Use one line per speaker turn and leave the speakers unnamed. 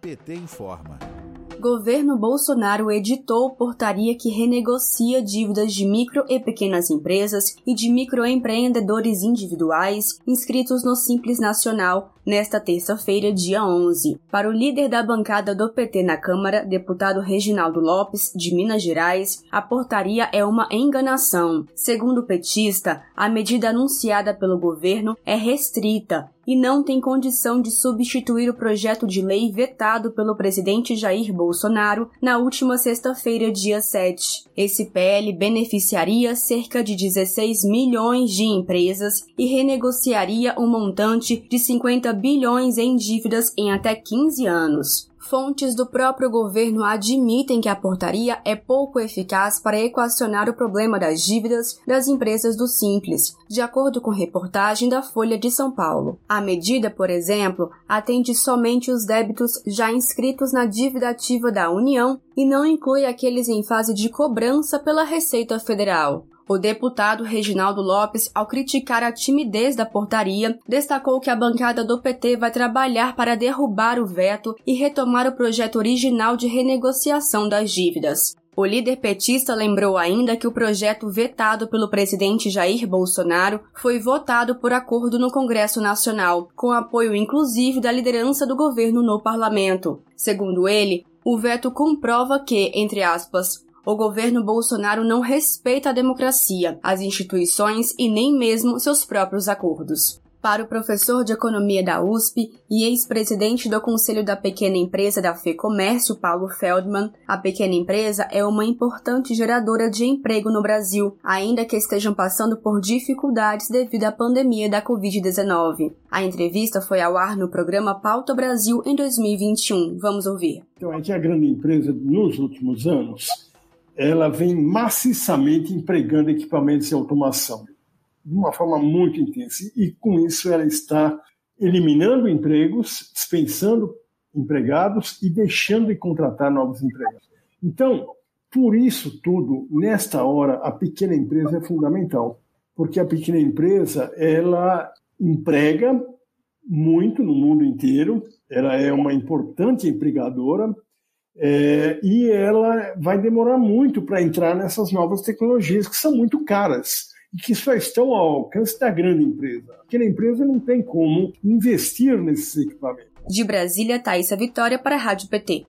PT informa.
Governo Bolsonaro editou portaria que renegocia dívidas de micro e pequenas empresas e de microempreendedores individuais inscritos no Simples Nacional nesta terça-feira, dia 11. Para o líder da bancada do PT na Câmara, deputado Reginaldo Lopes, de Minas Gerais, a portaria é uma enganação. Segundo o petista, a medida anunciada pelo governo é restrita e não tem condição de substituir o projeto de lei vetado pelo presidente Jair Bolsonaro na última sexta-feira, dia 7. Esse PL beneficiaria cerca de 16 milhões de empresas e renegociaria um montante de 50 bilhões em dívidas em até 15 anos. Fontes do próprio governo admitem que a portaria é pouco eficaz para equacionar o problema das dívidas das empresas do Simples, de acordo com reportagem da Folha de São Paulo. A medida, por exemplo, atende somente os débitos já inscritos na dívida ativa da União e não inclui aqueles em fase de cobrança pela Receita Federal. O deputado Reginaldo Lopes, ao criticar a timidez da portaria, destacou que a bancada do PT vai trabalhar para derrubar o veto e retomar o projeto original de renegociação das dívidas. O líder petista lembrou ainda que o projeto vetado pelo presidente Jair Bolsonaro foi votado por acordo no Congresso Nacional, com apoio inclusive da liderança do governo no parlamento. Segundo ele, o veto comprova que, entre aspas, o governo Bolsonaro não respeita a democracia, as instituições e nem mesmo seus próprios acordos. Para o professor de economia da USP e ex-presidente do Conselho da Pequena Empresa da FEComércio, Paulo Feldman, a pequena empresa é uma importante geradora de emprego no Brasil, ainda que estejam passando por dificuldades devido à pandemia da Covid-19. A entrevista foi ao ar no programa Pauta Brasil em 2021. Vamos ouvir.
Então, é a grande empresa, nos últimos anos, ela vem maciçamente empregando equipamentos de automação de uma forma muito intensa e com isso ela está eliminando empregos, dispensando empregados e deixando de contratar novos empregados. Então, por isso tudo, nesta hora, a pequena empresa é fundamental, porque a pequena empresa ela emprega muito no mundo inteiro, ela é uma importante empregadora, é, e ela vai demorar muito para entrar nessas novas tecnologias que são muito caras e que só estão ao alcance da grande empresa. A pequena empresa não tem como investir nesses equipamentos.
De Brasília, Thaisa Vitória para a Rádio PT.